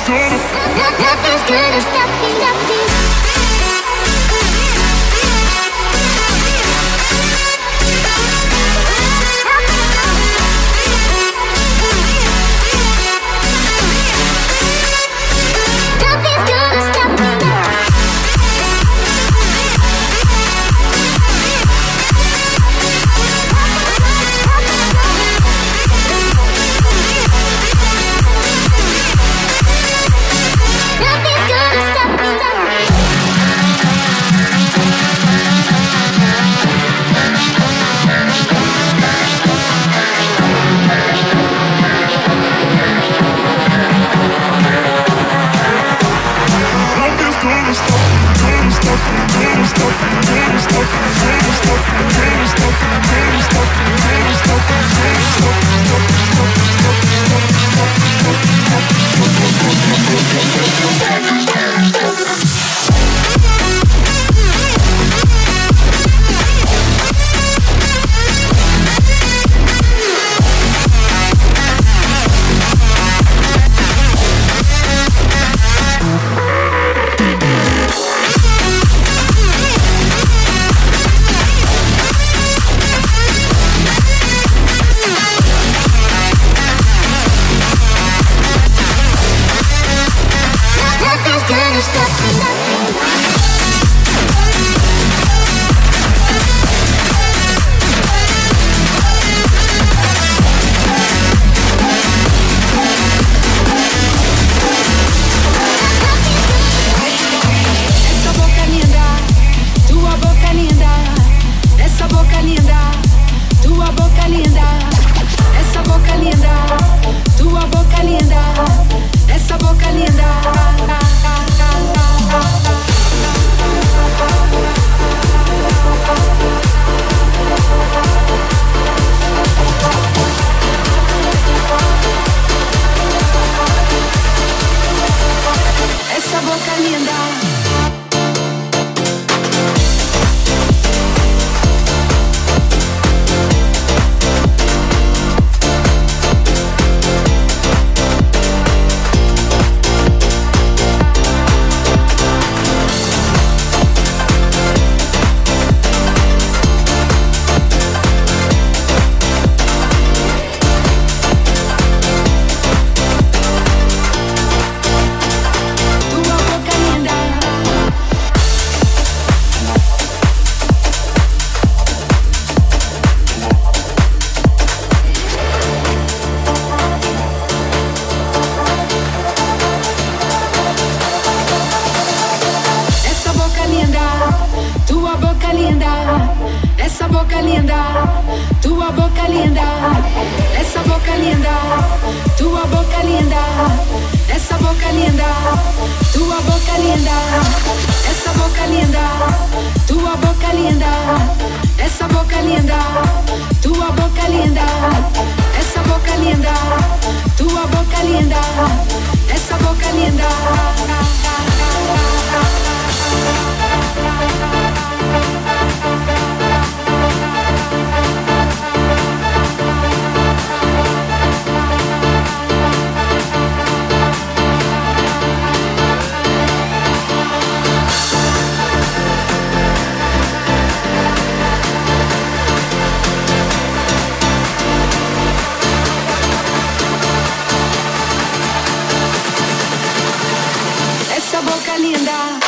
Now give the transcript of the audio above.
as good as, as good. as linda, tua boca linda, essa boca linda, tua boca linda, essa boca linda, tua boca linda, essa boca linda, tua boca linda, essa boca linda, tua boca linda, essa boca linda. boca linda.